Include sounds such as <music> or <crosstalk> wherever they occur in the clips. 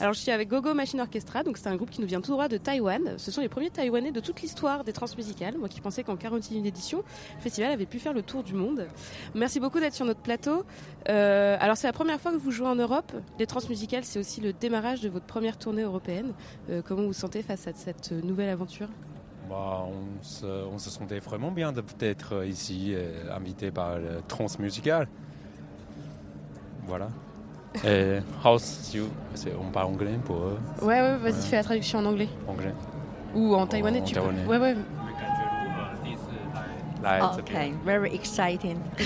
Alors je suis avec Gogo Machine Orchestra, donc c'est un groupe qui nous vient tout droit de Taïwan. Ce sont les premiers Taïwanais de toute l'histoire des transmusicales. Moi qui pensais qu'en 41 édition, le festival avait pu faire le tour du monde. Merci beaucoup d'être sur notre plateau. Euh, alors c'est la première fois que vous jouez en Europe. Les transmusicales, c'est aussi le démarrage de votre première tournée européenne. Euh, comment vous vous sentez face à cette nouvelle aventure? Bah, on, se, on, se, sentait vraiment bien d'être ici, euh, invité par le transmusical. Voilà. Et house, on parle anglais pour eux. Ouais, ouais, vas-y, fais la traduction en anglais. Anglais. Ou en taïwanais, tu taïwanais. peux. Ouais, ouais. Okay, very exciting. <laughs>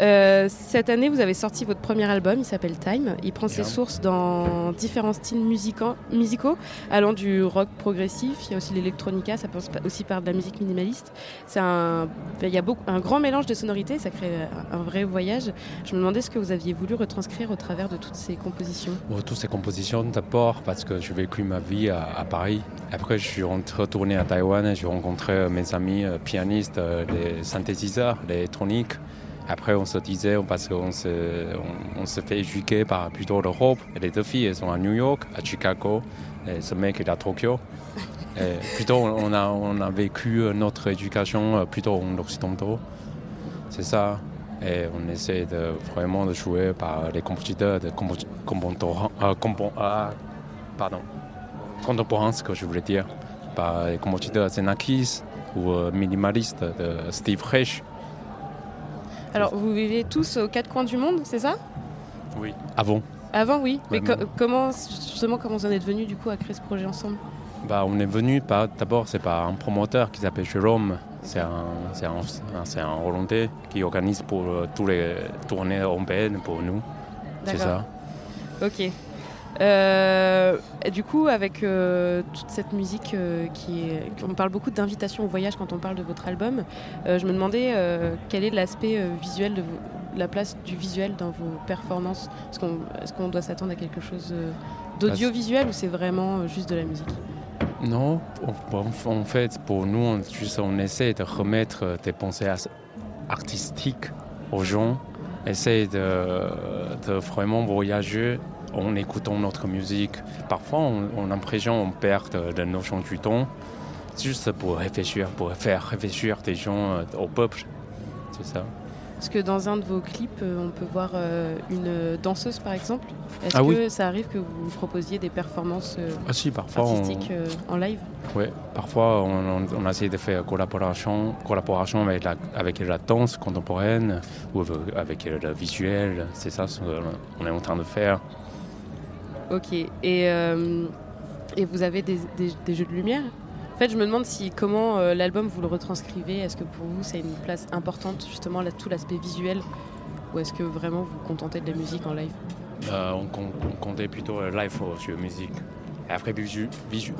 Euh, cette année, vous avez sorti votre premier album, il s'appelle Time. Il prend ses sources dans différents styles musicaux, allant du rock progressif, il y a aussi l'électronica, ça passe aussi par de la musique minimaliste. Un, il y a beaucoup, un grand mélange de sonorités, ça crée un vrai voyage. Je me demandais ce que vous aviez voulu retranscrire au travers de toutes ces compositions. Bon, toutes ces compositions, d'abord parce que j'ai vécu ma vie à, Paris. Après, je suis retourné à Taïwan, j'ai rencontré mes amis euh, pianistes, euh, les synthétiseurs, l'électronique. Après, on se disait, parce qu'on se, fait éduquer par plutôt l'Europe. les deux filles, elles sont à New York, à Chicago. Et ce mec est à Tokyo. Plutôt, on a, vécu notre éducation plutôt en occidentaux. C'est ça. Et on essaie de, vraiment de jouer par les compositeurs de euh, euh, pardon, contemporains, ce que je voulais dire, par les compositeurs Zenakis ou euh, minimalistes de Steve Reich. Alors, vous vivez tous aux quatre coins du monde, c'est ça? Oui. Avant. Avant, oui. Mais comment, justement, comment vous en êtes venu du coup à créer ce projet ensemble? Bah, on est venu d'abord, c'est par un promoteur qui s'appelle Jérôme. C'est un, c'est un, un, Hollandais qui organise pour euh, tous les tournées européennes pour nous. C'est ça. Ok. Euh, et du coup, avec euh, toute cette musique euh, qui est. On parle beaucoup d'invitation au voyage quand on parle de votre album. je me demandais quel est l'aspect visuel de la place du visuel dans vos performances? Est-ce qu'on est doit s'attendre à quelque chose d'audiovisuel ou c'est vraiment juste de la musique? Non, en fait, pour nous, on, on essaie de remettre des pensées artistiques aux gens, essaie de, de vraiment voyager en écoutant notre musique. Parfois, on, a l'impression qu'on perd la notion du temps, juste pour réfléchir, pour faire réfléchir des gens euh, au peuple. C'est ça. Est-ce que dans un de vos clips, euh, on peut voir euh, une danseuse par exemple? Est-ce ah que ça arrive que vous proposiez des performances ah si, parfois artistiques en live? Oui, parfois on, on, essaie de faire collaboration, collaboration avec, la, avec la danse contemporaine ou avec le visuel. C'est ça ce qu'on est en train de faire. Ok. Et, euh, et vous avez des, des, jeux de lumière? En fait, je me demande si comment euh, l'album vous le retranscrivez. Est-ce que pour vous, c'est une place importante, justement, là, tout l'aspect visuel? Ou est-ce que vraiment vous vous contentez de la musique en live? Euh, on, comptait plutôt live sur musique. Et après,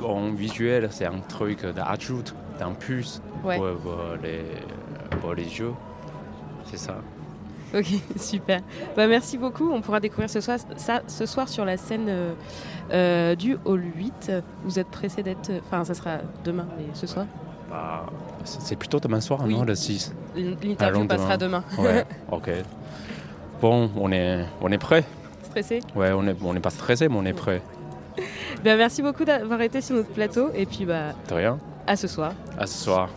en visuel, c'est un truc d'ajout, d'un plus pour, les, pour les jeux. C'est ça. <laughs> Ok, super. Bah, merci beaucoup. On pourra découvrir ce soir, ça ce soir sur la scène euh, euh, du Hall 8. Vous êtes pressé d'être. Enfin, ça sera demain, mais ce soir bah, C'est plutôt demain soir, non Le 6 L'interview passera demain. Ouais, <laughs> ok. Bon, on est, on est prêt. Stressé Ouais, on n'est on est pas stressé, mais on est prêt. bah, merci beaucoup d'avoir été sur notre plateau. Et puis, bah. De rien. À ce soir. À ce soir.